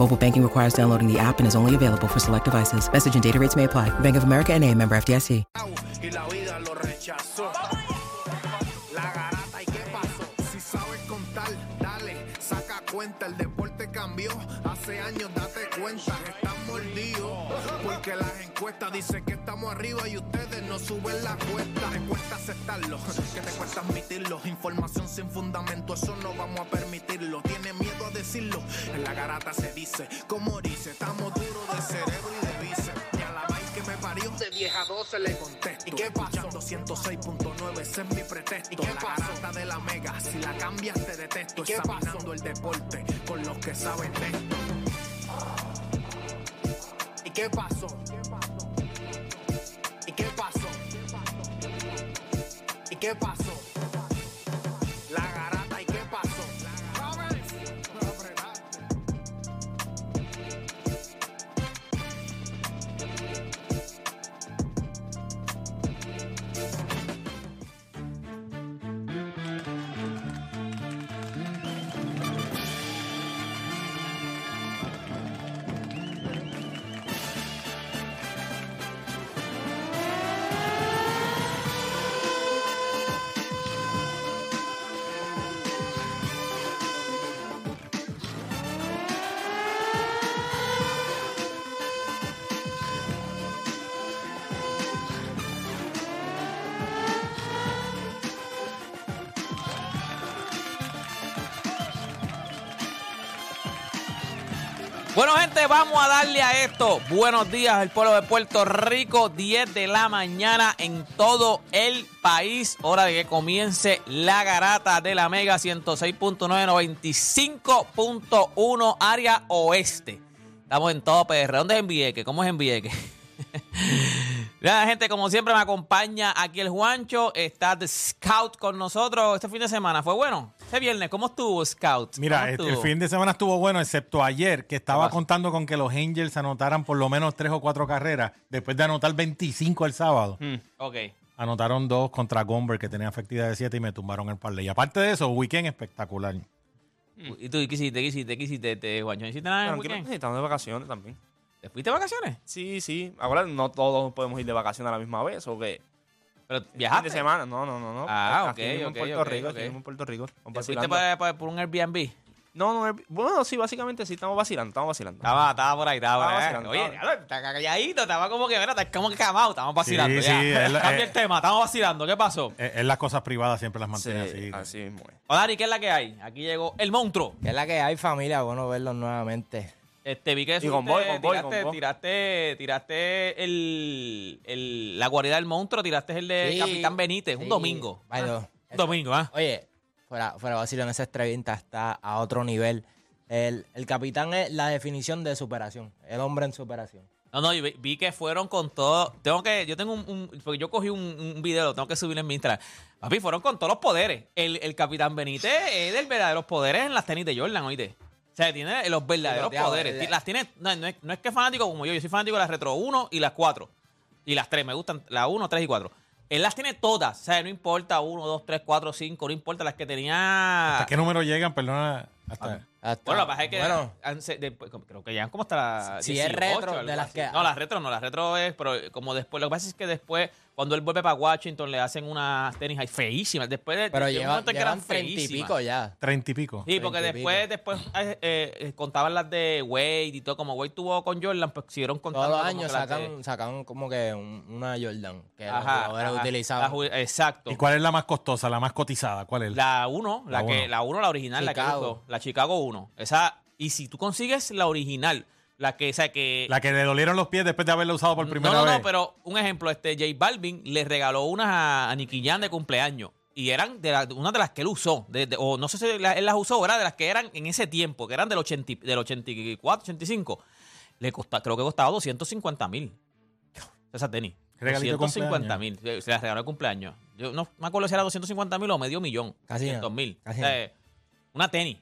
Mobile banking requires downloading the app and is only available for select devices. Message and data rates may apply. Bank of America NA, member FDIC. cuenta. El deporte cambió. Hace años date cuenta dicen que estamos arriba y ustedes no suben la cuesta. Te cuesta aceptarlo, que te cuesta admitirlo. Información sin fundamento, eso no vamos a permitirlo. Tiene miedo a decirlo. En la garata se dice, como dice, estamos duros de cerebro y de vice. Y a la vaina que me parió de 10 a 12 le contesto. ¿Y qué pasó? 106.9, ese es mi pretexto. ¿Y qué la garata de la mega, si la cambias te detesto. ¿Y qué Examinando el deporte con los que saben de esto. ¿Y qué pasó? ¿Y qué pasó? Bueno, gente, vamos a darle a esto. Buenos días, el pueblo de Puerto Rico. 10 de la mañana en todo el país. Hora de que comience la garata de la Mega 106.995.1 área oeste. Estamos en todo PR. ¿Dónde es en Vieques? ¿Cómo es en Vieques? Nada, gente, como siempre me acompaña aquí el Juancho. Está The Scout con nosotros este fin de semana. ¿Fue bueno? Este viernes, ¿cómo estuvo Scout? Mira, ¿Cómo el, fin de semana estuvo bueno, excepto ayer, que estaba contando con que los Angels anotaran por lo menos tres o cuatro carreras, después de anotar 25 el sábado. Ok. Anotaron dos contra Gomber, que tenía efectividad de 7 y me tumbaron el parlay. Y aparte de eso, weekend espectacular. ¿Y tú qué hiciste? ¿Qué hiciste? ¿Qué hiciste, este, Juancho? ¿No hiciste nada en el Tranquilo, weekend? sí, estamos de vacaciones también. ¿Te fuiste de vacaciones? Sí, sí. Ahora no todos podemos ir de vacaciones a la misma vez, ¿o qué? ¿Pero Fin viajaste? de semana, no, no, no. no. Ah, Aquí ok, mismo ok, en Puerto ok, Rico, ok. aquí mismo en Puerto Rico. Estamos ¿Te fuiste vacilando. por un Airbnb? No, no, bueno, sí, básicamente sí, estamos vacilando, estamos vacilando. Estaba, estaba por ahí, estaba por Estaba ahí. vacilando, Oye, estaba- diablo, está calladito, estaba como que, mira, está como que camado, estamos vacilando Sí, ya. sí, es la- Cambia eh, el tema, estamos vacilando, ¿qué pasó? Es, es las cosas privadas siempre las Sí, mantiene así. así mismo es. O Dani, ¿qué es la que hay? Aquí llegó el monstruo. Que es la que hay, familia. Bueno verlos nuevamente. Este, vi que Y con boy, con boy, tiraste, con boy. tiraste, tiraste el, el- la guarida del monstruo, tiraste el de Sí, Capitán Benítez, un domingo. The- Un domingo, ¿ah? Oye, fuera, fuera vacilo, en esa estrellita está a otro nivel. El, el capitán es la definición de superación. El hombre en superación. No, no, yo vi, vi que fueron con todo. Tengo que, yo tengo un, un- porque yo cogí un, un video, lo tengo que subir en mi Instagram. Papi, fueron con todos los poderes. El, el Capitán Benítez es del verdaderos poderes en las tenis de Jordan, oíste. O sea, tiene los verdaderos poderes. ¿verdad? Las tiene, no, no es, no es que es fanático como yo, yo soy fanático de las Retro 1 y las 4. Y las 3, me gustan la 1, 3 y 4. Él las tiene todas. O sea, no importa 1, 2, 3, 4, 5, no importa las que tenía. ¿Hasta qué número llegan? Perdona. Hasta, Hasta- Bueno, la pasa es que bueno, han- se- después- creo que llegan como hasta la Si es retro, de las que- No, las retro no, las retro es, pero como después, lo que pasa es que después, cuando él vuelve para Washington, le hacen unas tenis ahí feísimas. Después de, pero de un lleva, momento en que llevan eran treinta y feísimas. pico ya. Treinta y pico. Sí, porque 30 después, pico. después eh, eh, contaban las de Wade y todo, como Wade tuvo con Jordan, pues siguieron contando. Todos los como años que de- sacan, sacan como que un- una Jordan que los Ajá, jugadores ajá, utilizaban. exacto. ¿Y cuál es la más costosa, la más cotizada? ¿Cuál es? La 1, la, La que uno. la 1, la original, la que Chicago. usó, la Chicago 1. Esa, y si tú consigues la original, la que, o sea, que La que le dolieron los pies después de haberla usado por primera no, no, vez. no, pero un ejemplo, este J Balvin le regaló unas a, a Nicky Jam de cumpleaños. Y eran de la- una de las que él usó. de- de- o no sé si la- él las usó, era de las que eran en ese tiempo, que eran del, 80, y- del 84, 85. Le costaba, creo que costaba 250 mil. Esa tenis. Regalito de 250 mil. Se se la regaló de cumpleaños. Yo no me acuerdo si era 250 mil o medio millón. Casi nada, 200 mil. casi O sea, una tenis.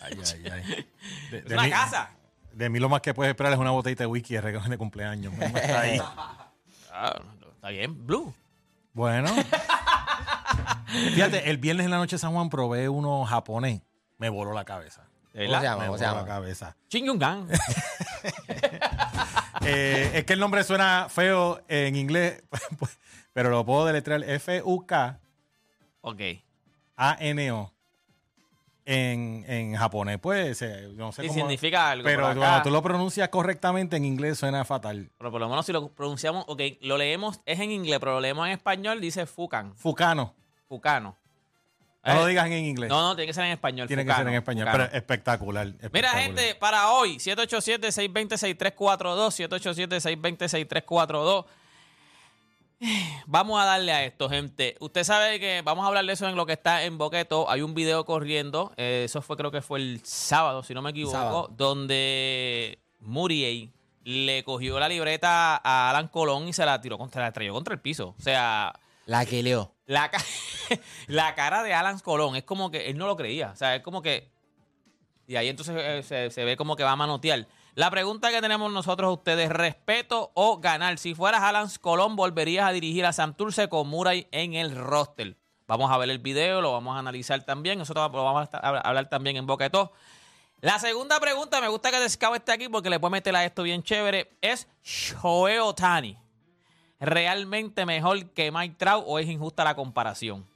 Ay, ay, ay. De, Es de una mí, casa. de mí lo más que puedes esperar es una botellita de whisky de regalo de cumpleaños. Está ahí. Ah, está bien. Blue. Bueno. Fíjate, el viernes en la noche de San Juan probé uno japonés. Me voló la cabeza. ¿De ¿Cómo verdad? se llama? Me ¿Cómo voló se la cabeza. Chingyungan. Eh, es que el nombre suena feo en inglés, pero lo puedo deletrear F-U-K-A-N-O ok. En, en japonés. Pues, eh, no sé Sí, cómo. significa algo. Pero por acá. cuando tú lo pronuncias correctamente en inglés suena fatal. Pero por lo menos si lo pronunciamos, ok, lo leemos, es en inglés, pero lo leemos en español, dice Fucan, Fucano. Fucano. No lo Eh, digas en inglés. No, no, tiene que ser en español. Tiene que ser en español. Fucano. Pero espectacular. Mira, gente, para hoy, 787-620-6342, 787-620-6342. Vamos a darle a esto, gente. Usted sabe que vamos a hablar de eso en lo que está en Boqueto. Hay un video corriendo. eh, eso fue, creo que fue el sábado, si no me equivoco, Sábado. donde Muriel le cogió la libreta a Alan Colón y se la tiró contra, la estrelló contra el piso. O sea, La que leo. la, ca- la cara de Alan Colón es como que él no lo creía. O sea, es como que. Y ahí entonces eh, se, se ve como que va a manotear. La pregunta que tenemos nosotros a ustedes: ¿respeto o ganar? Si fueras Alan Colón, ¿volverías a dirigir a Santurce con Murray en el roster? Vamos a ver el video, lo vamos a analizar también. Nosotros lo vamos a hablar también en Todos. La segunda pregunta, me gusta que Descabo esté aquí porque le puede meter a esto bien chévere. ¿Es Shohei Otani realmente mejor que Mike Trout o es injusta la comparación?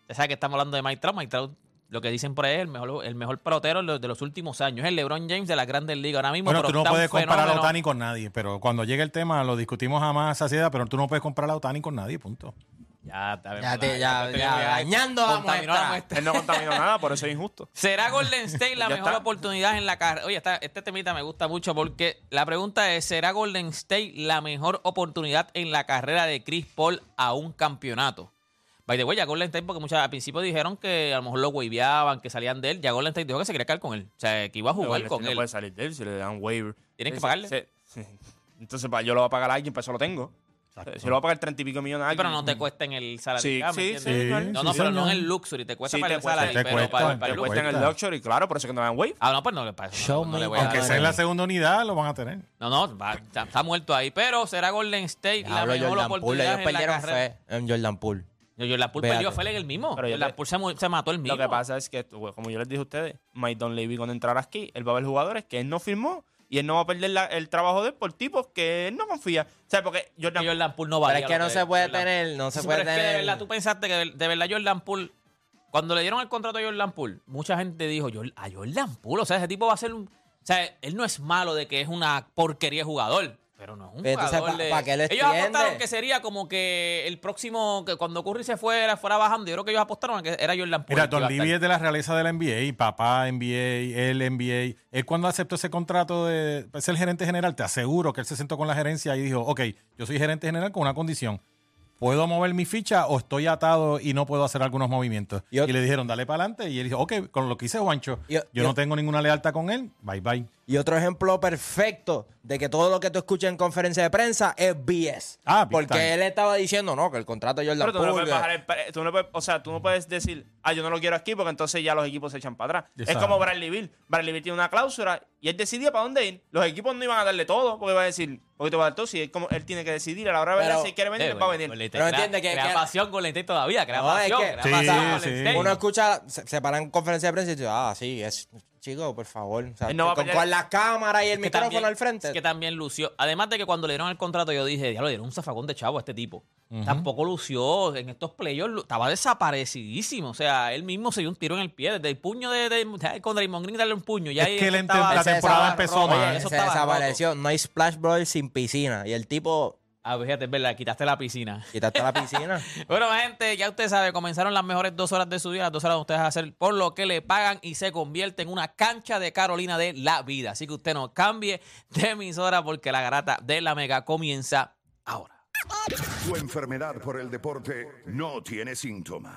Usted sabe que estamos hablando de Mike Trout. Mike Trout, lo que dicen por ahí, el mejor, el mejor pelotero de los, últimos años. Es el LeBron James de las grandes ligas ahora mismo. Bueno, pero tú no puedes comparar a. Otani con nadie, pero cuando llegue el tema lo discutimos a más saciedad, pero tú no puedes comparar a Otani con nadie, punto. Ya, está Ya te- ya- ya dañando la muestra. Él no contaminó nada, por eso es injusto. ¿Será Golden State la Ya mejor está. oportunidad en la carrera? Oye, esta- este temita me gusta mucho porque la pregunta es, ¿será Golden State la mejor oportunidad en la carrera de Chris Paul a un campeonato? By the way, ya Golden State, porque muchas, al principio dijeron que a lo mejor lo waveaban, que salían de él. Ya Golden State dijo que se quería quedar con él. O sea, que iba a jugar con no él. puede salir de él si le dan waiver. Tienen que pagarle. ese- sí. Entonces, pa- yo lo voy a pagar a alguien, pues eso lo tengo. Exacto. Si lo voy a pagar 30 y pico millones a Sí, pero alguien. no te cuesta en el salario. Sí, cap, ¿me sí, sí, No, no, sí, pero no en el luxury. Te cuesta Sí, para te el cuesta, salario, te pero cuesta, para, para te cuesta en el luxury, claro, por eso que no dan wave. Ah, no, pues no le pasa. No, no. Aunque sea en la segunda unidad, lo van a tener. No, no, va- está, está muerto ahí. Pero será Golden State la Hablo mejor Jordan Poole. oportunidad Ellos en la perdieron carrera. fe en Jordan Poole. Yo, Jordan Poole Véate. perdió, fue en el mismo. Pero yo Jordan te- Poole se, mató el mismo. Lo que pasa es que, pues, como yo les dije a ustedes, Mike Don Levy cuando entrara aquí, él va a ver jugadores que él no firmó y él no va a perder la- el trabajo de él por tipos que él no confía. O sea, porque Jordan, Jordan Poole no Pero valía es que no se puede Jordan- tener, no se Sí, puede pero es que de tener. verdad, tú pensaste que de, de verdad Jordan Poole, cuando le dieron el contrato a Jordan Poole, mucha gente dijo, "Jor- a Jordan Poole, o sea, ese tipo va a ser un... O sea, él no es malo de que es una porquería de jugador, pero no es un entonces, jugador ¿pa- de... pa' qué le ellos apostaron que sería como que el próximo, que cuando Curry se fuera, fuera bajando, yo creo que ellos apostaron a que era Jordan Poole. Mira, el Don Livy es de la realeza de la NBA, papá NBA, él NBA. Él cuando aceptó ese contrato de ser gerente general, te aseguro que él se sentó con la gerencia y dijo, ok, yo soy gerente general con una condición. ¿Puedo mover mi ficha o estoy atado y no puedo hacer algunos movimientos? Yo- y le dijeron, dale para adelante. Y él dijo, ok, con lo que hice Juancho, Yo- yo, yo- no tengo ninguna lealtad con él, bye bye. Y otro ejemplo perfecto de que todo lo que tú escuchas en conferencia de prensa es BS. Ah, Porque time. él estaba diciendo, no, que el contrato de Jordan Pero tú no, puedes bajar el pre- tú no puedes- o sea, tú no puedes decir, ah, yo no lo quiero aquí porque entonces ya los equipos se echan para atrás. Es como Bradley Bill. Bradley Bill tiene una cláusula y él decidía para dónde ir. Los equipos no iban a darle todo porque iba a decir, porque te va a dar todo. Si él, como, él tiene que decidir a la hora de ver si quiere venir, Eh, él va a venir. Pero crea- entiende que- crea que- pasión con State todavía, crea No, es pasión, que- crea Sí, pasión. Uno escucha, se, se para en conferencia de prensa y dice, ah, sí, es chico, por favor. O sea, Él no va a con, pelear- con la cámara y el que micrófono también- al frente. es que también lució. Además de que cuando le dieron el contrato, yo dije, ya lo dieron un zafacón de chavo a este tipo. Tampoco lució en estos playoffs, lu- estaba desaparecidísimo. O sea, él mismo se dio un tiro en el pie. Desde el puño de, de, de- con Draymond Green darle un puño. Ya Es ahí que eso la estaba- temporada empezó Oye, mal. Eso se estaba desapareció. No hay Splash Ball sin piscina. Y el tipo, Ah, fíjate, es verdad, quitaste la piscina. quitaste la piscina. Bueno, gente, ya usted sabe, comenzaron las mejores dos horas de su día, las dos horas donde ustedes hacer por lo que le pagan y se convierte en una cancha de Carolina de la vida. Así que usted no cambie de emisora porque la garata de la mega comienza ahora. Tu enfermedad por el deporte no tiene síntomas,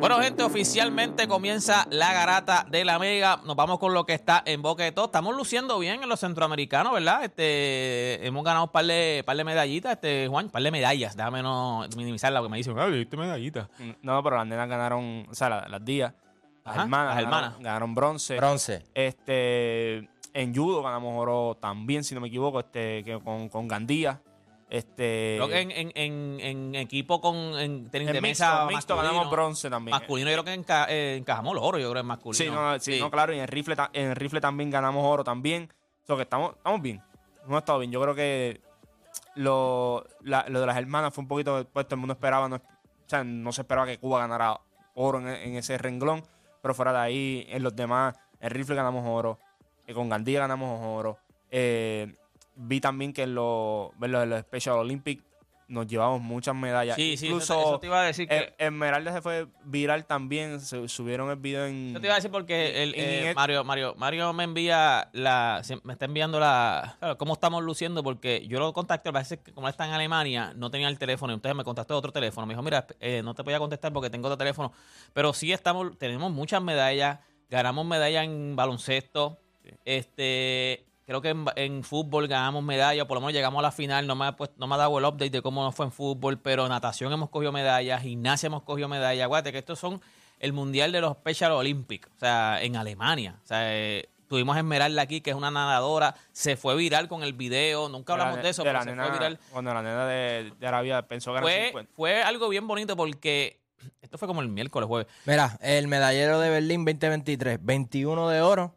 Bueno, gente, oficialmente comienza la garata de la Mega. Nos vamos con lo que está en boca de todo. Estamos luciendo bien en los centroamericanos, ¿verdad? Este, hemos ganado un par de, par de medallitas, este, Juan, un par de medallas. Déjame no minimizar lo que me dicen. Ay, diste medallita. No, pero las nenas ganaron, o sea, la- las días. Las Ajá, hermanas, las ganaron- hermanas. Ganaron, bronce. Bronce. Este, en judo ganamos oro también, si no me equivoco, este, que con, con Gandía. Este, Creo que en, en, en, en equipo con en tenis en de mixto, mesa mixto masculino, ganamos bronce también. Masculino, yo creo que enca- eh, encajamos los oro, yo creo en masculino. Sí, no, sí, no, claro, y en rifle, en rifle también ganamos oro también. O sea, que estamos, estamos bien. Hemos estado bien. Yo creo que lo, la- lo de las hermanas fue un poquito, pues todo el mundo esperaba, no, o sea, no se esperaba que Cuba ganara oro en, en ese renglón, pero fuera de ahí, en los demás, en rifle ganamos oro, eh, con Gandía ganamos oro. Eh, vi también que en los, en los, en los Special Olympics nos llevamos muchas medallas. Sí, sí, eso Incluso te- eso te iba a decir que- eh, Esmeralda se fue viral también, se subieron el video en... Yo te iba a decir porque el, En eh, Mario, Mario, Mario me envía la, me está enviando la, claro, cómo estamos luciendo porque yo lo contacté, a veces que como está en Alemania, no tenía el teléfono, entonces me contactó otro teléfono, me dijo, mira, eh, no te voy a contestar porque tengo otro teléfono, pero sí estamos, tenemos muchas medallas, ganamos medallas en baloncesto, este, creo que en, en fútbol ganamos medallas, por lo menos llegamos a la final, no me, ha puesto- no me ha dado el update de cómo nos fue en fútbol, pero natación hemos cogido medallas, gimnasia hemos cogido medallas, acuérdate que estos son el mundial de los Special Olympics, o sea, en Alemania, o sea, eh, tuvimos a Esmeralda aquí, que es una nadadora, se fue viral con el video, nunca hablamos la- de eso, de pero la se nena- fue viral. Cuando la nena de, de Arabia pensó que era Fue, 50. fue algo bien bonito porque esto fue como el miércoles, jueves. Mira, el medallero de Berlín 2023, 21 de oro,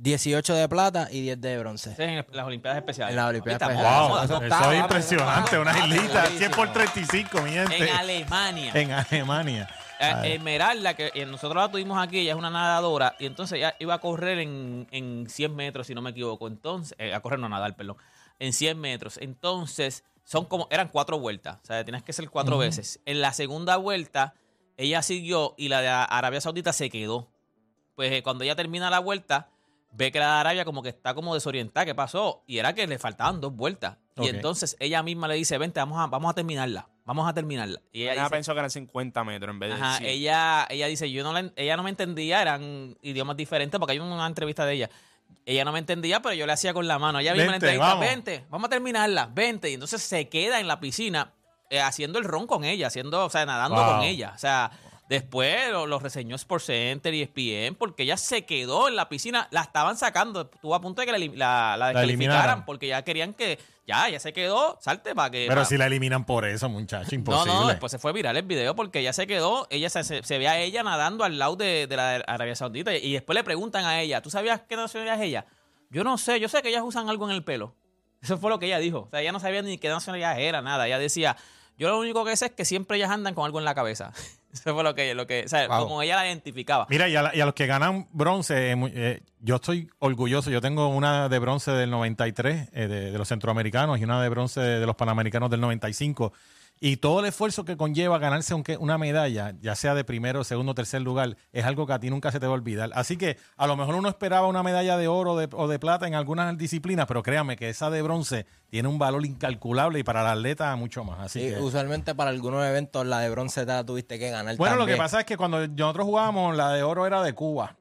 18 de plata y 10 de bronce. En las Olimpiadas Especiales. En las Olimpiadas Especiales. Wow, eso es impresionante, eso una está islita, durísimo. 100 por 35, mi gente. En Alemania. En Alemania. Eh. Esmeralda, que eh, nosotros la tuvimos aquí, ella es una nadadora, y entonces ella iba a correr en, en 100 metros, si no me equivoco. Entonces, eh, a correr, no a nadar, perdón. En 100 metros. Entonces, son como, eran cuatro vueltas. O sea, tienes que hacer cuatro veces. En la segunda vuelta, ella siguió y la de Arabia Saudita se quedó. Pues eh, cuando ella termina la vuelta, ve que la de Arabia como que está como desorientada. ¿Qué pasó? Y era que le faltaban dos vueltas. Y entonces ella misma le dice, vente, vamos a, vamos a terminarla. Vamos a terminarla. Y ella Ella dice, pensó que eran 50 metros en vez de Ajá, 100. ella, ella dice, yo no la ella no me entendía, eran idiomas diferentes, porque hay una entrevista de ella. Ella no me entendía, pero yo le hacía con la mano. Ella misma en la Vente, entrevista, vamos. vente, vamos a terminarla, vente. Y entonces se queda en la piscina eh, haciendo el ron con ella, haciendo, o sea, nadando Wow. con ella. O sea, después lo, lo reseñó Sports Center y ESPN, porque ella se quedó en la piscina, la estaban sacando, estuvo a punto de que la, la, la descalificaran, porque ya querían que, ya, ya se quedó, salte para que... Pero si la eliminan por eso, muchacho, imposible. no, después se fue viral el video porque ella se quedó, ella se, se, se ve a ella nadando al lado de, de la Arabia Saudita y después le preguntan a ella, ¿tú sabías qué nacionalidad es ella? Yo no sé, yo sé que ellas usan algo en el pelo. Eso fue lo que ella dijo. O sea, ella no sabía ni qué nacionalidad era, nada. Ella decía, Yo lo único que sé es que siempre ellas andan con algo en la cabeza. Eso fue lo que, lo que o sea, Wow. como ella la identificaba. Mira, y a, la- y a los que ganan bronce, eh, eh, yo estoy orgulloso. Yo tengo una de bronce del 93 eh, de, de los centroamericanos y una de bronce de, de los panamericanos del 95. Y todo el esfuerzo que conlleva ganarse aunque una medalla, ya sea de primero, segundo, tercer lugar, es algo que a ti nunca se te va a olvidar. Así que a lo mejor uno esperaba una medalla de oro de- o de plata en algunas disciplinas, pero créame que esa de bronce tiene un valor incalculable y para el atleta mucho más. Así Sí, que, usualmente para algunos eventos la de bronce te la tuviste que ganar. bueno, lo que pasa es que cuando nosotros jugábamos, la de oro era de Cuba.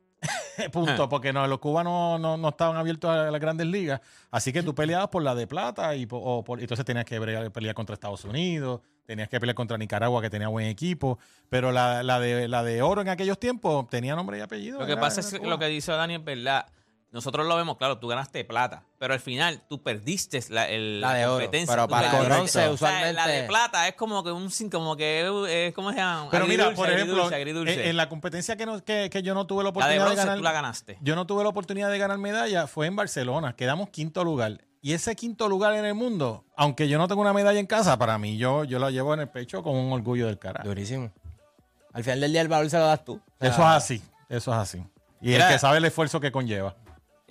Punto, porque no, los cubanos no, estaban abiertos a las grandes ligas. Así que tú peleabas por la de plata y, o por- entonces tenías que pelear contra Estados Unidos, tenías que pelear contra Nicaragua, que tenía buen equipo. Pero la, la de, la de oro en aquellos tiempos tenía nombre y apellido. Lo que pasa es que lo que dice Dani es verdad. Nosotros lo vemos, claro, tú ganaste plata, pero al final tú perdiste la, el- La de oro, competencia. pero para perdiste. bronce, O sea, La de usualmente- plata es como que un sin- como que es ¿cómo se llama? Pero mira, por ejemplo, agridulce, agridulce. en, en la competencia que, no- que, que yo no tuve la la de oportunidad de, ganar. tú la ganaste. Yo no tuve la oportunidad de ganar medalla, fue en Barcelona, quedamos quinto lugar. Y ese quinto lugar en el mundo, aunque yo no tengo una medalla en casa, para mí yo, yo la llevo en el pecho con un orgullo del carajo. Durísimo. Al final del día el valor se lo das tú. O sea, Eso es así, eso es así. Y Mira. el que sabe el esfuerzo que conlleva.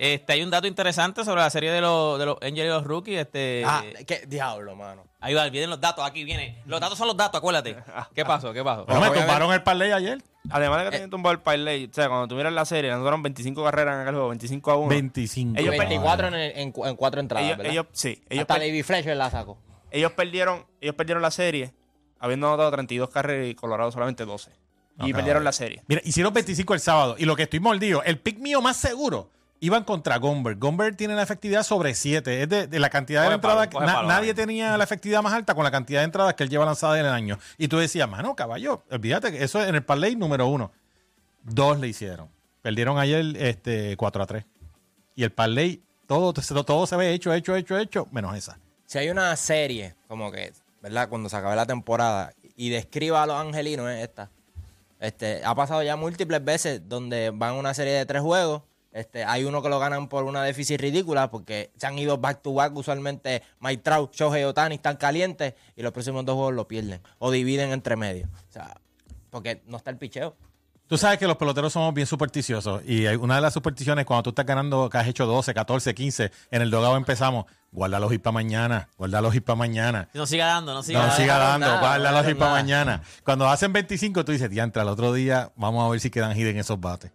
Este, hay un dato interesante sobre la serie de los, de los Angels y los Rookies. Este, Ah, qué diablo, mano. Ahí va, vienen los datos, aquí viene. Los datos son los datos, acuérdate. ¿Qué pasó? ¿Qué pasó? Pero me tumbaron el parlay ayer. Además de Eh. que tenían tumbado el parlay, o sea, cuando miras la serie, nosotros eran 25 carreras en aquel juego, 25 a 1. 25. Ellos caballo. 24 en, el- en, cu- en cuatro entradas, ellos, ¿verdad? ellos, sí, ellos, Hasta Lady Fletcher la sacó. ellos perdieron, ellos perdieron la serie, habiendo anotado 32 carreras y Colorado solamente 12. Y perdieron la serie. Mira, hicieron 25 el sábado. Y lo que estoy mordido, el pick mío más seguro, iban contra Gomber. Gomber tiene la efectividad sobre 7. Es de, de la cantidad de entradas. palo, coge na- palo, nadie tenía la efectividad más alta con la cantidad de entradas que él lleva lanzadas en el año. Y tú decías, mano, caballo, olvídate que eso es en el parlay número uno. Dos le hicieron. Perdieron ayer este, 4 a 3. Y el parlay, todo, todo se ve hecho, hecho, hecho, hecho, menos esa. Si hay una serie, como que, ¿verdad? Cuando se acabe la temporada y describa a los angelinos, es esta. Este, ha pasado ya múltiples veces donde van una serie de tres juegos. Este, hay uno que lo ganan por una déficit ridícula porque se han ido back to back. Usualmente Mike Trout, Shohei Otani están calientes y los próximos dos juegos lo pierden o dividen entre medio. O sea, porque no está el picheo. Tú sabes que los peloteros somos bien supersticiosos y hay una de las supersticiones cuando tú estás ganando, que has hecho 12, 14, 15, en el dogado empezamos, guarda los hits para mañana, guarda los hits para mañana. No siga dando, no siga No dando. siga dando, nada, guarda no los para mañana. Cuando hacen 25, tú dices, diantre, al otro día vamos a ver si quedan hits en esos bates.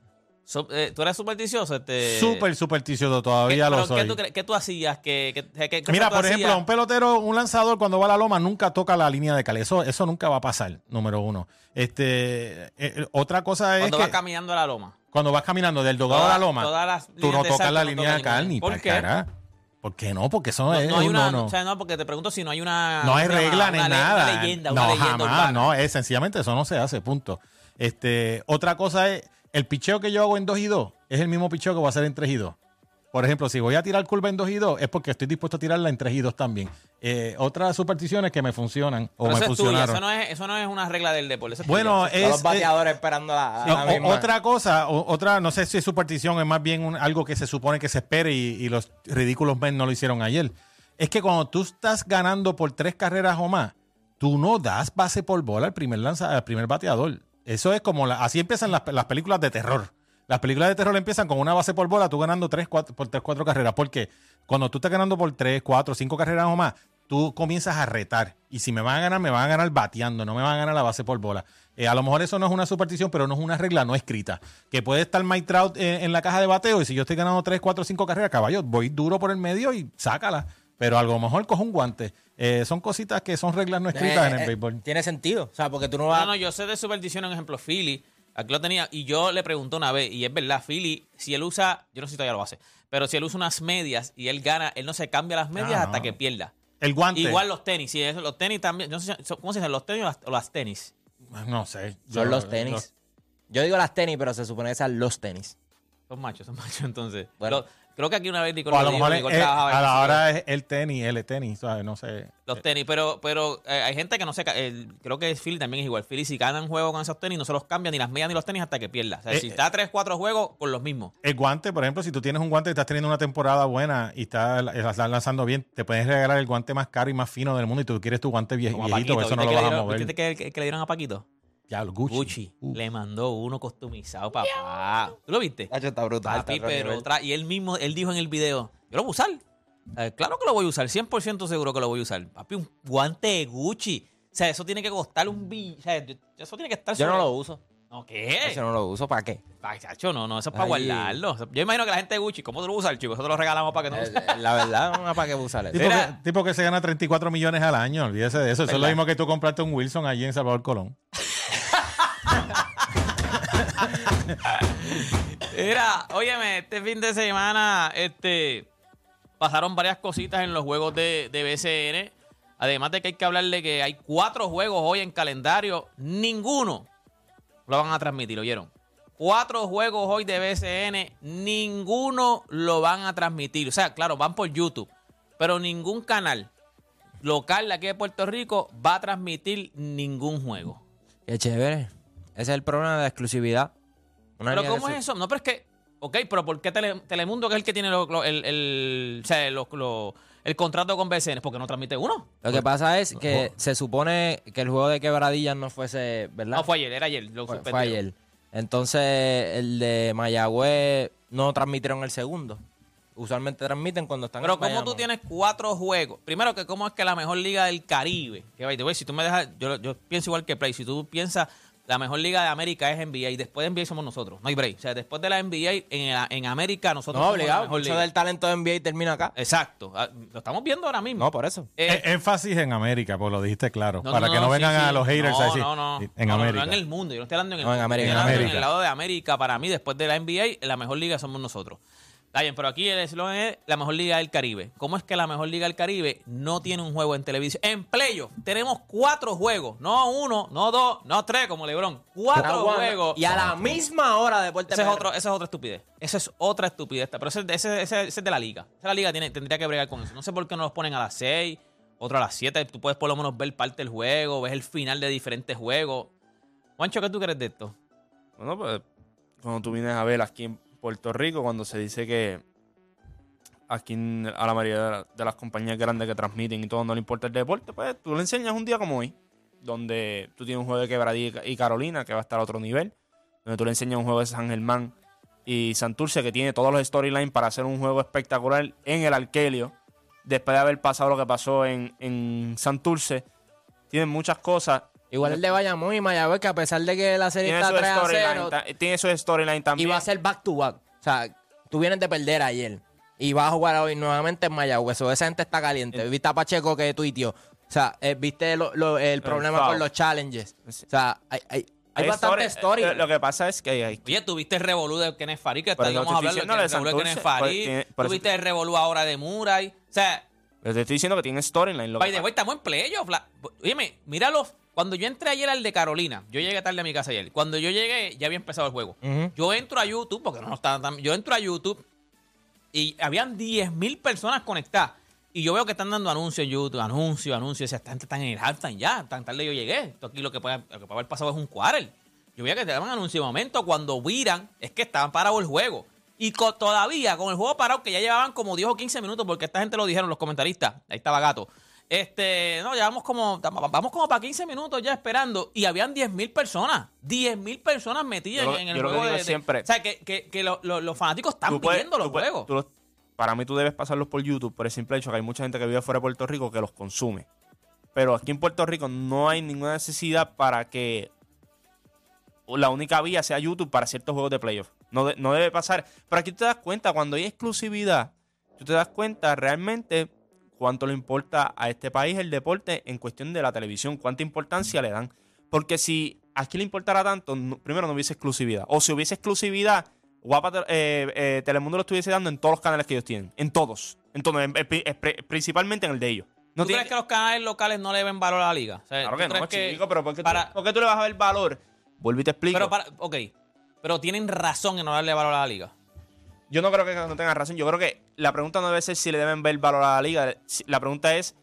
Eh, ¿Tú eres supersticioso? Este, Súper supersticioso, ¿qué, todavía lo soy. ¿qué tú, cre- qué tú hacías? ¿Qué, qué- qué- qué Mira, por ejemplo, hacías? un pelotero, un lanzador cuando va a la loma nunca toca la línea de cal. Eso, eso nunca va a pasar, número uno. Este, eh, eh, otra cosa es Cuando que vas caminando a la loma. cuando vas caminando del dogado a la loma, tú no tocas la no línea de cal ni ¿Por para qué? cara. ¿Por qué no? Porque eso No, es no hay una, uno, o sea, no, porque te pregunto si no hay una. no hay regla ni nada. Una leyenda, no, una leyenda jamás, urbana. no, es sencillamente eso no se hace, punto. Este, otra cosa es, el picheo que yo hago en 2 y 2 es el mismo picheo que voy a hacer en 3 y 2. Por ejemplo, si voy a tirar curva en 2 y 2 es porque estoy dispuesto a tirarla en 3 y 2 también. Eh, otras supersticiones que me funcionan o Pero me eso es tuya, funcionaron. eso no, es, eso no es una regla del deporte. eso es Bueno, tuya. Todos es, los bateadores esperando la, No, la o- misma. otra cosa, o- otra, no sé si es superstición, es más bien un- algo que se supone que se espere y, y los ridículos men no lo hicieron ayer. Es que cuando tú estás ganando por tres carreras o más, tú no das base por bola al primer lanza, al primer bateador. Eso es como la- así empiezan las, las películas de terror. Las películas de terror empiezan con una base por bola, tú ganando tres, cuatro, por tres, cuatro carreras. Porque cuando tú estás ganando por tres, cuatro, cinco carreras o más, tú comienzas a retar. Y si me van a ganar, me van a ganar bateando, no me van a ganar la base por bola. Eh, a lo mejor eso no es una superstición, pero no es una regla no escrita. Que puede estar Mike Trout eh, en la caja de bateo y si yo estoy ganando tres, cuatro, cinco carreras, caballo, voy duro por el medio y sácala. Pero a lo mejor cojo un guante. Eh, son cositas que son reglas no escritas Eh, en el eh, béisbol. Tiene sentido. O sea, porque tú no vas. No, no, yo sé de superstición, por ejemplo, Philly. Aquí lo tenía. Y yo le pregunté una vez, y es verdad, Philly, si él usa, yo no sé si todavía lo hace, pero si él usa unas medias y él gana, él no se cambia las medias Ah, hasta no. que pierda. El guante. Igual los tenis, sí, eso, los tenis también. yo No sé, si- ¿Cómo se dicen? ¿Los tenis o las, o las tenis? No sé. Son Yo- los tenis. Yo digo las tenis, pero se supone que sean los tenis. Son machos, son machos, entonces. Bueno. Los- Creo que aquí una vez O Nicole a lo lo dijo, mejor Nicole es- trabajaba a la hora es el tenis, el tenis, ¿sabes? No sé. Los tenis, pero, pero eh, hay gente que no se... creo que Philly también es igual. Philly si ganan juego con esos tenis no se los cambian ni las medias ni los tenis hasta que pierda. O sea, Eh, si está 3, 4 juegos, con los mismos. El guante, por ejemplo, si tú tienes un guante y estás teniendo una temporada buena y estás, estás lanzando bien, te puedes regalar el guante más caro y más fino del mundo y tú quieres tu guante vie- viejito, Paquito. eso no ¿Viste lo vas a mover. ¿Viste que, que- que le dieron a Paquito? Ya, el Gucci. Gucci. Uh. Le mandó uno customizado, papá. ¿Tú lo viste? Tacho, está brutal. Papi, está pero nivel. tra- y él mismo, él dijo en el video, yo lo voy a usar. Eh, claro que lo voy a usar, 100% seguro que lo voy a usar. Papi, un guante de Gucci. O sea, eso tiene que costar un bill. O sea, eso tiene que estar Yo no lo uso. ¿No qué? Yo no lo uso, ¿para qué? Ay, chacho, no, no, eso es para Ay. guardarlo. Yo imagino que la gente de Gucci, ¿cómo tú lo usas, chico? Eso te lo regalamos para que no Eh, eh, La verdad, no para qué usar eso. Tipo tipo que se gana 34 millones al año, olvídese de eso. Eso es lo mismo que tú compraste un Wilson allí en Salvador Colón. Mira, óyeme, este fin de semana este, pasaron varias cositas en los juegos de, de BCN. Además de que hay que hablarle que hay cuatro juegos hoy en calendario. Ninguno lo van a transmitir, ¿oyeron? Cuatro juegos hoy de BCN, ninguno lo van a transmitir. O sea, claro, van por YouTube, pero ningún canal local de aquí de Puerto Rico va a transmitir ningún juego. Qué chévere. Ese es el problema de la exclusividad. Una Pero ¿cómo es eso? No, pero es que, ok, pero ¿por qué Tele- Telemundo, que es el que tiene lo- lo- el, el, o sea, lo- lo- el contrato con BCN? ¿Por qué no transmite uno? Lo que pasa es que se supone que el juego de quebradillas no fuese, ¿verdad? No, fue ayer, era ayer. Lo Fue- fue ayer. Entonces, el de Mayagüez no transmitieron el segundo. Usualmente transmiten cuando están Pero en ¿cómo Bayamón. tú tienes cuatro juegos? Primero que cómo es que la mejor liga del Caribe, que by the way, si tú me dejas, yo, yo pienso igual que Play, si tú piensas la mejor liga de América es NBA y después de NBA somos nosotros, no hay break. O sea, después de la NBA en, en América nosotros No, somos la obligado. mejor Eso liga. del talento de NBA termina acá. Exacto, Ah, lo estamos viendo ahora mismo. No, por eso. Eh, Eh, énfasis en América, pues lo dijiste claro. No, para no, que no vengan sí. a los haters no, a decir. No, no, En América. No, en el mundo. Yo no estoy hablando en el en. América, en En América. el lado de América, para mí, después de la NBA, la mejor liga somos nosotros. Está bien, pero aquí el eslogan es la mejor liga del Caribe. ¿Cómo es que la mejor liga del Caribe no tiene un juego en televisión? En playoff tenemos cuatro juegos. No uno, no dos, no tres, como Lebron. Cuatro juegos. Y a la misma hora de Puerto Ese es otro, esa es otra estupidez. Esa es otra estupidez. Pero ese, ese- ese- ese es de la liga. Esa la liga tiene, tendría que bregar con eso. No sé por qué no los ponen a las 6, otro a las 7. Tú puedes por lo menos ver parte del juego, ves el final de diferentes juegos. Juancho, ¿qué tú crees de esto? Bueno, pues cuando tú vienes a ver aquí en Puerto Rico, cuando se dice que aquí a la mayoría de, la- de las compañías grandes que transmiten y todo no le importa el deporte, pues tú le enseñas un día como hoy, donde tú tienes un juego de Quebradilla y Carolina que va a estar a otro nivel, donde tú le enseñas un juego de San Germán y Santurce que tiene todos los storylines para hacer un juego espectacular en el Arkelio, después de haber pasado lo que pasó en, en Santurce. Tienen muchas cosas. Igual el de Bayamón y Mayagüez, que a pesar de que la serie Tiene está su 3 a 0, storyline ta- tiene su storyline también. y va a ser back to back. O sea, tú vienes de perder ayer y vas a jugar hoy nuevamente en Mayagüez. O esa gente está caliente. Viste a Pacheco que tuiteó. O sea, eh, viste lo- lo- el problema con los challenges. O sea, hay, hay, hay Hay bastante story- story. eh, Lo que pasa es que hay, hay- Oye, tuviste el revolú de Kenneth Farid, que Por está- eso íbamos a te hablar estoy del diciendo lo de de Kenneth Santurce, por- Farid. Tuviste el revolú ahora de Muray. O sea, Pero te estoy diciendo que tiene storyline. Lo By que the way, estamos en playoff. La- Óyeme, míralo. Cuando yo entré ayer al de Carolina, yo llegué tarde a mi casa ayer. Cuando yo llegué, ya había empezado el juego. Yo entro a YouTube, porque no estaba tan. Yo entro a YouTube y habían 10.000 personas conectadas. Y yo veo que están dando anuncios en YouTube, anuncios, anuncios. O sea, esta gente está en el halftime ya. Tan tarde yo llegué. Esto aquí lo que puede, lo que puede haber pasado es un quarter. Yo veía que te daban anuncios de momento. Cuando viran, es que estaban parados el juego. Y todavía, con el juego parado, que ya llevaban como 10 o 15 minutos, porque esta gente lo dijeron los comentaristas. Ahí estaba gato. Este, no, llevamos como, vamos como para 15 minutos ya esperando. Y habían 10.000 personas. 10.000 personas metidas Yo en el yo lo que juego digo de, de- siempre- O sea, que, que- que lo- lo- los fanáticos están tú puedes- viendo los tú puedes- juegos. tú los- para mí tú debes pasarlos por YouTube por el simple hecho que hay mucha gente que vive fuera de Puerto Rico que los consume. Pero aquí en Puerto Rico no hay ninguna necesidad para que la única vía sea YouTube para ciertos juegos de playoff. No, de- no debe pasar. Pero aquí te das cuenta, cuando hay exclusividad, tú te das cuenta realmente cuánto le importa a este país el deporte en cuestión de la televisión, cuánta importancia le dan. Porque si aquí le importara tanto, no- primero no hubiese exclusividad. O si hubiese exclusividad, Guapa eh, eh, Telemundo lo estuviese dando en todos los canales que ellos tienen. En todos. En todos, en- en- en- principalmente en el de ellos. No ¿Tú tiene- crees que los canales locales no le ven valor a la liga? O sea, Claro ¿tú que no, chico, pero ¿por qué, tú- para- por qué tú le vas a ver valor? Vuelvo y te explico. Pero para, ok, pero tienen razón en no darle valor a la liga. Yo no creo que no tengan razón. Yo creo que la pregunta no debe ser si le deben ver valor a la liga. La pregunta es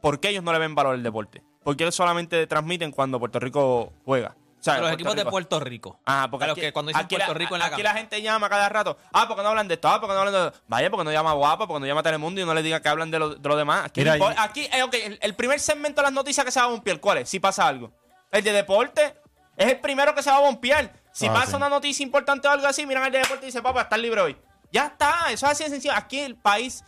por qué ellos no le ven valor al deporte. ¿Por qué ellos solamente transmiten cuando Puerto Rico juega? O sea, Los Puerto equipos de Puerto Rico. Ah, porque A los aquí, que cuando dicen aquí Puerto la, Rico en la aquí la gente llama cada rato. Ah, porque no hablan de esto. Ah, porque no hablan de Vaya, porque no llama Guapa, porque no llama Telemundo y no le diga que hablan de lo, de lo demás. Aquí, Mira, aquí eh, ok, el, el primer segmento de las noticias que se va a bompear, ¿cuál es? Si pasa algo. El de deporte es el primero que se va a bompear. Si Ah, pasa sí. una noticia importante o algo así, miran el de deporte y dicen, papá, está libre hoy. Ya está, eso es así de sencillo. Aquí el país,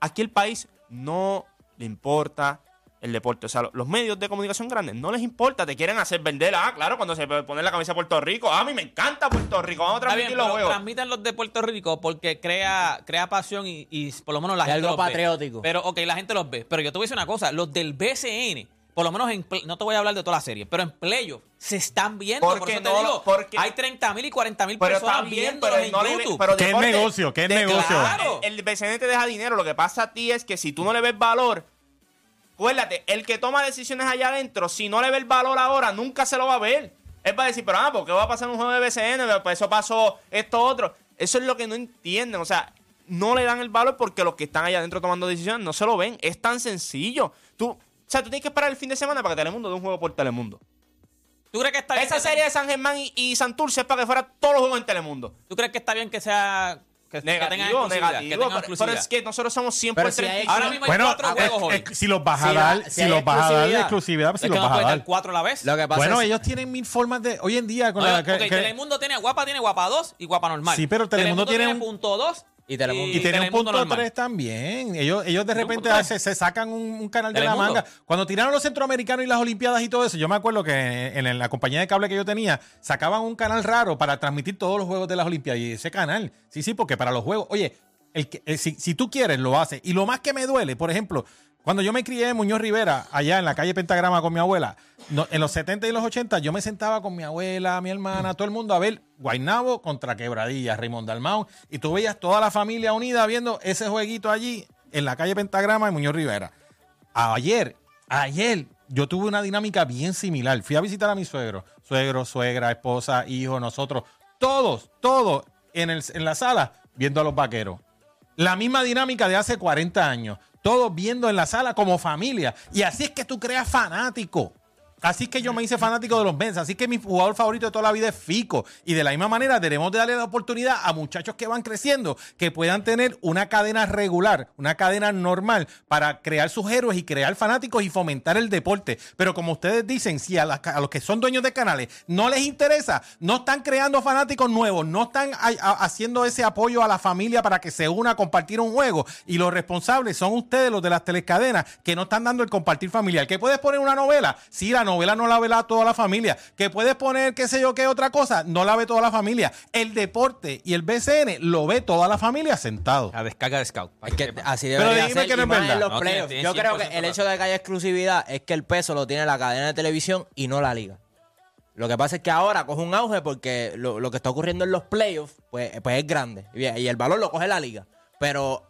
aquí el país no le importa el deporte. O sea, lo- los medios de comunicación grandes no les importa, te quieren hacer vender. Ah, claro, cuando se pone la camisa de Puerto Rico. Ah, a mí me encanta Puerto Rico. Vamos a Está bien, transmitir los juegos. transmitan los de Puerto Rico porque crea, crea pasión y, y por lo menos la Es gente algo los ve. patriótico. Pero, ok, la gente los ve. Pero yo te voy a decir una cosa, los del BCN, por lo menos en play- no te voy a hablar de toda la serie, pero en playoff se están viendo. Porque por eso te no digo, porque- hay 30 mil y 40 mil Pero personas pero en no le- YouTube. pero ¿Qué deporte- negocio? ¿Qué de- negocio? Claro. El, el BCN te deja dinero. Lo que pasa a ti es que si tú no le ves valor, acuérdate, el que toma decisiones allá adentro, si no le ve el valor ahora, nunca se lo va a ver. Él va a decir, pero ah, ¿por qué va a pasar un juego de BCN? Pues eso pasó esto otro. Eso es lo que no entienden. O sea, no le dan el valor porque los que están allá adentro tomando decisiones no se lo ven. Es tan sencillo. Tú, sea, tú tienes que esperar el fin de semana para que Telemundo dé un juego por Telemundo. ¿Tú crees que está bien Esa que serie de San Germán y, y Santurce es para que fuera todos los juegos en Telemundo. ¿Tú crees que está bien que sea que, Negativo. Que pero, es que nosotros somos 100 Pero por si hay- 35. Ahora mismo hay Bueno, cuatro eh, juegos hoy. si los vas a Si dar, la- si los vas a dar de exclusividad. pues si los vas a dar. dar cuatro a la vez. Lo que pasa Bueno, es ellos tienen mil formas de. Hoy en día, con No, la. ok, que- que- Telemundo tiene Guapa, tiene Guapa 2 y Guapa normal. Sí, pero Telemundo tiene un- punto 2 Y Telemundo- Y punto normal. 3 también. Ellos, ellos de repente se, se sacan un, un canal de la Telemundo. manga. Cuando tiraron los centroamericanos y las olimpiadas y todo eso, yo me acuerdo que en, en la compañía de cable que yo tenía, sacaban un canal raro para transmitir todos los juegos de las olimpiadas. Y ese canal, sí, sí, porque para los juegos, oye, el que- el- si, si tú quieres, lo haces. Y lo más que me duele, por ejemplo, cuando yo me crié en Muñoz Rivera, allá en la calle Pentagrama con mi abuela, en los 70 y los 80, yo me sentaba con mi abuela, mi hermana, todo el mundo a ver Guaynabo contra Quebradilla, Raymond Dalmau, y tú veías toda la familia unida viendo ese jueguito allí en la calle Pentagrama de Muñoz Rivera. Ayer, ayer, yo tuve una dinámica bien similar. Fui a visitar a mi suegro, suegro, suegra, esposa, hijo, nosotros, todos, todos en, el, en la sala viendo a los vaqueros. La misma dinámica de hace 40 años. Todos viendo en la sala como familia. Y así es que tú creas fanático. Así que yo me hice fanático de los Mets. Así que mi jugador favorito de toda la vida es Fico. Y de la misma manera debemos de darle la oportunidad a muchachos que van creciendo que puedan tener una cadena regular, una cadena normal para crear sus héroes y crear fanáticos y fomentar el deporte. Pero como ustedes dicen, si a, las ca- a los que son dueños de canales no les interesa, no están creando fanáticos nuevos, no están haciendo ese apoyo a la familia para que se una a compartir un juego y los responsables son ustedes, los de las telecadenas, que no están dando el compartir familiar. Que puedes poner una novela, si la novela no la ve la- toda la familia. Que puedes poner qué sé yo qué otra cosa, no la ve toda la familia. El deporte y el BCN lo ve toda la familia sentado. La descarga de Scout. Es que así Pero dime ser, que no es más verdad. en los No, playoffs. tiene- Yo creo que 100% el hecho de que haya exclusividad es que el peso lo tiene la cadena de televisión y no la liga. Lo que pasa es que ahora coge un auge porque lo, lo que está ocurriendo en los playoffs pues, pues es grande. Y y el valor lo coge la liga. Pero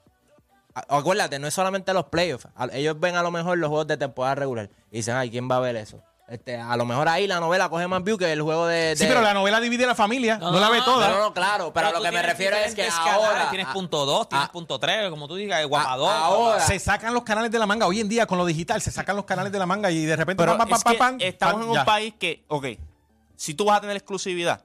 acuérdate, no es solamente los playoffs. Ellos ven a lo mejor los juegos de temporada regular y dicen, ay, ¿quién va a ver eso? Este, a lo mejor ahí la novela coge más view que el juego de... Sí, de- pero la novela divide a la familia, no, la ve toda. No, no, claro, pero a lo que me refiero es que ahora... Tienes punto 2, tienes a- punto 3, como tú digas, Guapa a- 2. ahora- Se sacan los canales de la manga. Hoy en día, con lo digital, se sacan los canales de la manga y de repente Pero pam, pam, es pam, que pam, estamos pam, en un ya. país que, ok, si tú vas a tener exclusividad,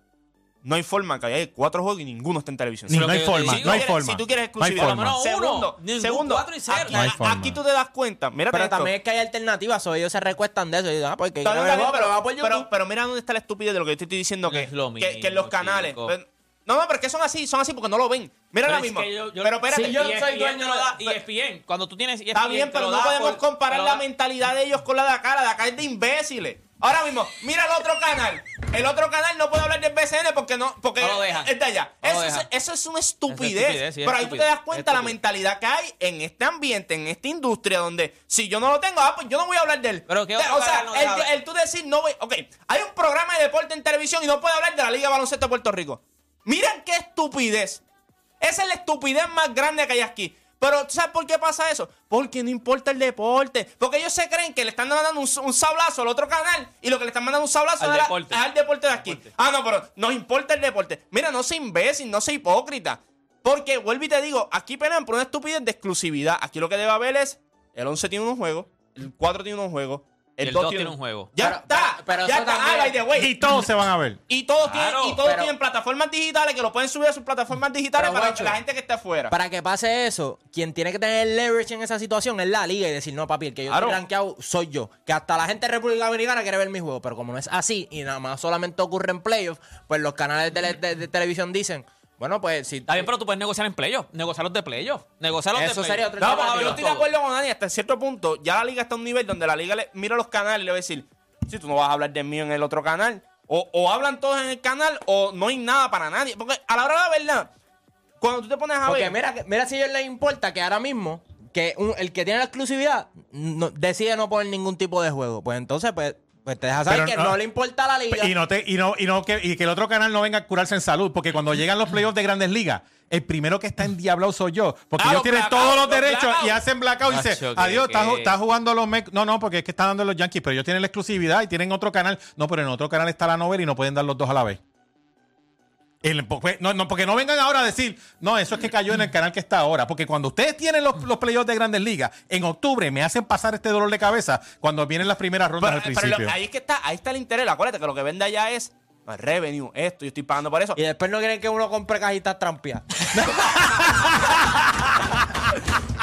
no hay forma que haya cuatro juegos y ninguno esté en televisión. Ni- Si no hay forma, quieres- no hay si tú quieres- forma. Si tú quieres No hay exclusividad, lo menos segundo, uno, segundo, cuatro y cero. aquí, No hay forma. aquí tú te das cuenta, mira Pero también es que hay alternativas, o ellos se recuestan de eso y dicen, ah, porque bien, el juego, pero, pero pero, pero mira dónde está la estupidez de lo que yo te estoy diciendo, que, Es lo que, que en los mismo, canales... pues, no, no, pero es que son así, son así porque no lo ven. Mira Pero mismo. yo- yo- pero espérate, si yo y- soy dueño te lo da ESPN. Cuando tú tienes ESPN, Está bien, te pero no podemos por- comparar la da- mentalidad de ellos con la de acá. La de acá es de imbéciles. Ahora mismo, mira el otro canal. El otro canal no puede hablar del BCN porque no, porque No lo dejan. es de allá. No lo eso, es, eso es una estupidez. estupidez, sí, es pero ahí tú te das cuenta la mentalidad que hay en este ambiente, en esta industria, donde si yo no lo tengo, ah, pues yo no voy a hablar de él. Pero ¿qué otro o sea, no el, hablar? el tú decir, no voy. Ok, hay un programa de deporte en televisión y no puede hablar de la Liga de Baloncesto de Puerto Rico. Miren qué estupidez. Esa es la estupidez más grande que hay aquí. Pero ¿tú sabes por qué pasa eso? Porque no importa el deporte. Porque ellos se creen que le están mandando un, un sablazo al otro canal y lo que le están mandando un sablazo Al la- deporte. al deporte de aquí. Ah, no, pero nos importa el deporte. Mira, no sea imbécil, no sea hipócrita. Porque, vuelvo y te digo, aquí pelean por una estupidez de exclusividad. Aquí lo que debe haber es, el 11 tiene unos juegos, el 4 tiene unos juegos, el, Y el 2 dos tiene, un juego. Ya Pero- está, pero- pero ya eso está. también- Ah, by the way. Y todos se van a ver. Y todos, Claro, tienen, y todos pero- tienen plataformas digitales que lo pueden subir a sus plataformas digitales para Guacho, la gente que esté afuera. Para que pase eso, quien tiene que tener el leverage en esa situación es la liga y decir, no, papi, el que yo Claro. estoy rankeado soy yo. Que hasta la gente de República Dominicana quiere ver mi juego. Pero como no es así y nada más solamente ocurre en playoffs, pues los canales de, de- de televisión dicen, bueno, pues si. Está bien, pero tú puedes negociar en playoff. Negociar los de playoff. Negociar los Eso de sería otro No, tema, pero yo estoy de acuerdo con Dani. Hasta cierto punto, ya la liga está a un nivel donde la liga le, mira los canales y le va a decir: Si tú no vas a hablar de mí en el otro canal, o, o hablan todos en el canal, o no hay nada para nadie. Porque a la hora de la verdad, cuando tú te pones a Porque ver. mira, mira si a ellos les importa que ahora mismo que un- el que tiene la exclusividad no- decide no poner ningún tipo de juego. Pues entonces, pues, pues te deja saber Pero que no- no, le importa la liga. Y no te, y no, y no que, y que el otro canal no venga a curarse en salud, porque cuando llegan los playoffs de grandes ligas, el primero que está en diablo soy yo. Porque Ah, ellos los tienen todos los los derechos y hacen blackout y dicen, que- adiós, está, ju- que- está jugando los Mets. No, no, porque es que están dando los Yankees, pero ellos tienen la exclusividad y tienen otro canal. No, pero en otro canal está la novela y no pueden dar los dos a la vez. El- no, no, porque no vengan ahora a decir, no, eso es que cayó en el canal que está ahora. Porque cuando ustedes tienen los, los playoffs de grandes ligas, en octubre me hacen pasar este dolor de cabeza cuando vienen las primeras rondas pero, al pero principio. lo- ahí es que está, ahí está el interés. Acuérdate que lo que vende allá es revenue, esto, yo estoy pagando por eso. Y después no quieren que uno compre cajitas trampeadas.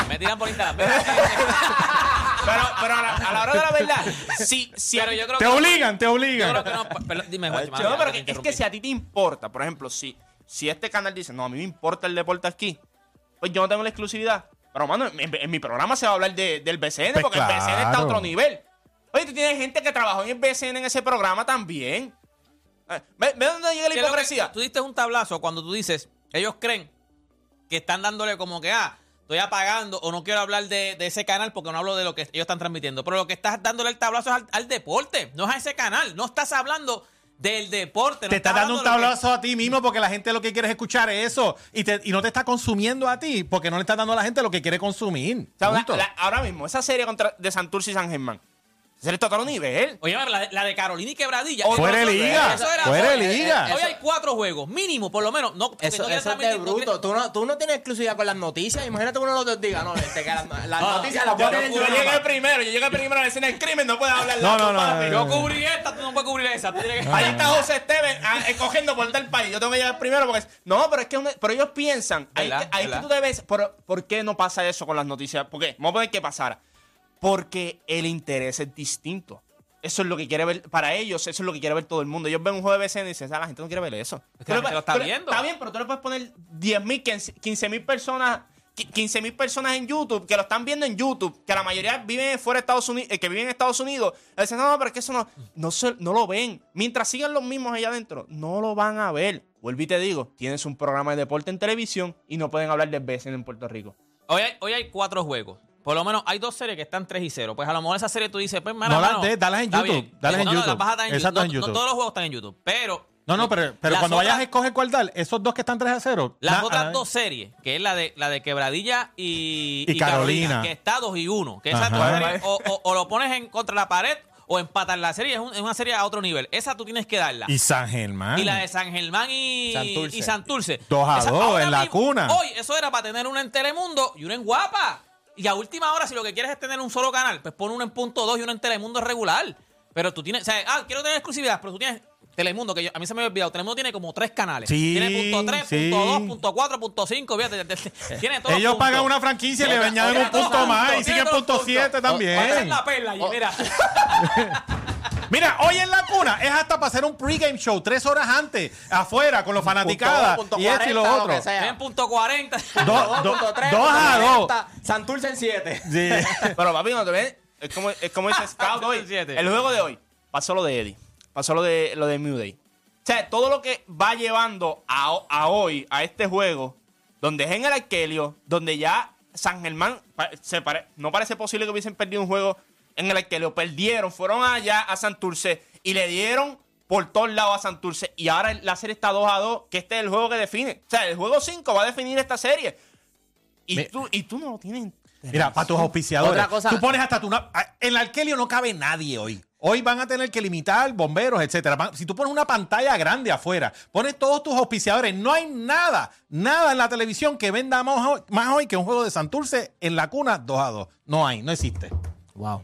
Me tiran por Instagram. Pero, pero a, la, a la hora de la verdad, si, si Pero yo creo te que obligan, te Yo obligan. creo que no. pero dime, pero que- es que si a ti te importa, por ejemplo, si, si este canal dice, no, a mí me importa el deporte aquí, pues yo no tengo la exclusividad. Pero, mano, en, en mi programa se va a hablar de- del BCN, Pues porque el BCN está a claro. otro nivel. Oye, tú tienes gente que trabajó en el BCN en ese programa también. Eh, ¿Ve, ve dónde llega la ¿Qué es lo que- hipocresía? Tú diste un tablazo cuando tú dices, ellos creen que están dándole como que, ah, estoy apagando o no quiero hablar de, de ese canal porque no hablo de lo que ellos están transmitiendo. Pero lo que estás dándole el tablazo es al, al deporte, no es a ese canal. No estás hablando del deporte. no te está dando un que- tablazo a ti mismo porque la gente lo que quiere es escuchar eso y, te- y no te está consumiendo a ti porque no le estás dando a la gente lo que quiere consumir. O sea, una- Punto. la- ahora mismo, esa serie contra, de Santurce y San Germán, ese es otro nivel. Oye, la, de- la de Carolina y Quebradilla. Fuera de liga, Eso era- fuera de hoy- liga. Hoy hay cuatro juegos, mínimo, por lo menos. No, Eso, no eso es de no bruto. Tú no, tú no tienes exclusividad con las noticias. Imagínate que uno de los dos diga, no, este, que las, las Ah, noticias las Yo, yo llegué primero, yo llegué primero a la escena del crimen, no puedes hablar No, de no, no, no, Yo no. cubrí esta, tú no puedes cubrir esa. Ahí está José Esteban ah, escogiendo por tal país. Yo tengo que llegar primero porque. No, pero es que. una- pero ellos piensan. Ahí, que- ahí que ¿Verdad? tú debes. ¿por, ¿Por qué no pasa eso con las noticias? ¿Por qué? Vamos a poner que pasara. Porque el interés es distinto. Eso es lo que quiere ver. Para ellos, eso es lo que quiere ver todo el mundo. Ellos ven un juego de BCN y dicen, "Ah, la gente no quiere ver eso. Es que la lo está le- viendo. Está bien, pero tú le puedes poner 10.000, 15.000 personas. 15 mil personas en YouTube que lo están viendo en YouTube, que la mayoría viven fuera de Estados Unidos, que viven en Estados Unidos, dicen, no, no, pero es que eso no, no, se- no lo ven. Mientras sigan los mismos allá adentro, no lo van a ver. Vuelvo y te digo, tienes un programa de deporte en televisión y no pueden hablar de BCN en Puerto Rico. Hoy hay, hoy hay cuatro juegos. Por lo menos hay dos series que están 3 y 0. Pues a lo mejor esa serie tú dices, pues, mano, No las mano, des, dalas en YouTube, dalas en No, no, YouTube. las vas a dar en Exacto, YouTube. en No- no YouTube. todos los juegos están en YouTube. Pero. No, no, pero, pero cuando otras- vayas a escoger cuál dar, esos dos que están 3 a 0. Las na- otras dos series, que es la de la de Quebradilla y, Y Carolina. que está 2 y 1. Que esa Ajá. tú serie, o, o- o lo pones en contra la pared o empatar la serie. Es, un- es una serie a otro nivel. Esa tú tienes que darla. Y San Germán. Y la de San Germán y Santurce. y Santurce. Dos a Esa- dos, en la cuna. Hoy, eso era para tener una en Telemundo y una en Guapa. Y a última hora, si lo que quieres es tener un solo canal, pues pon uno en punto 2 y uno en Telemundo regular. Pero tú tienes, o sea, ah, quiero tener exclusividad, pero tú tienes Telemundo, que yo- a mí se me había olvidado. Telemundo tiene como tres canales. Sí, tiene punto 3, sí. punto 2, punto 4, punto 5. Fíjate, te- te- tiene todos los Ellos pagan una franquicia y le añaden un punto más y siguen punto los 7 puntos. Esa es también. la perla, y mira. Mira, hoy en la cuna es hasta para hacer un pregame show tres horas antes, afuera, con los fanaticadas Punto y esto y lo 40, lo otro. que sea. En punto 40. Do- do- Punto tres, dos punto a dos. 40, Santurce en 7. Sí. Pero papi, no te ves. Es como, es como dice Scout hoy. El juego de hoy pasó lo de Eddie. Pasó lo de lo de New Day. O sea, todo lo que va llevando a, a hoy, a este juego, donde es en el Arkelio, donde ya San Germán se pare- no parece posible que hubiesen perdido un juego en el Arkelio. Perdieron, fueron allá a Santurce y le dieron por todos lados a Santurce. Y ahora la serie está 2 a 2, que este es el juego que define. O sea, el juego 5 va a definir esta serie. Y, Me- tú, y tú no lo tienes. Mira, para tus auspiciadores. Otra cosa- Tú pones hasta tu. na- En el Arkelio no cabe nadie hoy. Hoy van a tener que limitar bomberos, etcétera. Si tú pones una pantalla grande afuera, pones todos tus auspiciadores, no hay nada, nada en la televisión que venda más hoy, más hoy que un juego de Santurce en la cuna 2 a 2. No hay, no existe. Wow.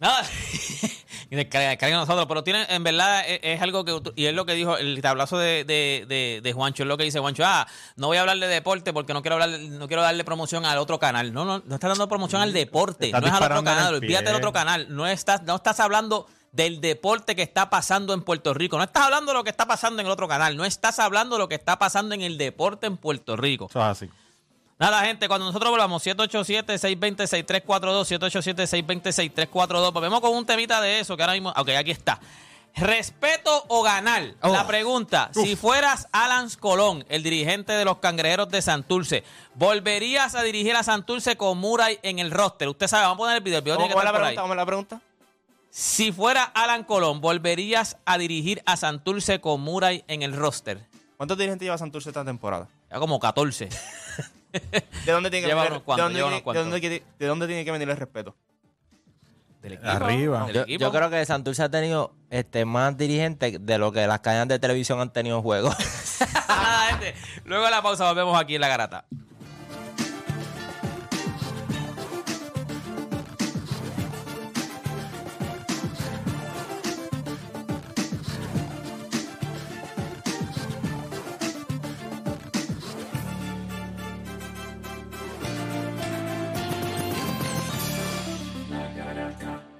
Descarga, descarga nosotros, pero tiene, en verdad, es, es algo que, y es lo que dijo el tablazo de, de, de, de Juancho, es lo que dice Juancho, ah, no voy a hablar de deporte porque no quiero hablar, no quiero darle promoción al otro canal. No, no, no estás dando promoción al deporte, no es al otro canal, olvídate del otro canal, no estás, no estás hablando del deporte que está pasando en Puerto Rico, no estás hablando de lo que está pasando en el otro canal, no estás hablando de lo que está pasando en el deporte en Puerto Rico. Eso es así. Nada, gente, cuando nosotros volvamos, 787-620-6342, 787-620-6342, pues vemos con un temita de eso, que ahora mismo, ok, aquí está. ¿Respeto o ganar? Oh. La pregunta, si fueras Alan Colón, el dirigente de los cangrejeros de Santurce, ¿volverías a dirigir a Santurce con Murray en el roster? Usted sabe, vamos a poner el video, el video ¿Cómo tiene que la pregunta? ¿Cómo es la pregunta? Si fuera Alan Colón, ¿volverías a dirigir a Santurce con Murray en el roster? ¿Cuántos dirigentes lleva Santurce esta temporada? Ya como 14. ¿De dónde tiene que venir, de dónde tiene- unos cuantos. de dónde quiere- de dónde tiene que venir el respeto? Del equipo, Arriba. del Yo, equipo. yo creo que Santurce ha tenido este, más dirigentes de lo que las cadenas de televisión han tenido juegos. Luego de la pausa volvemos aquí en la garata.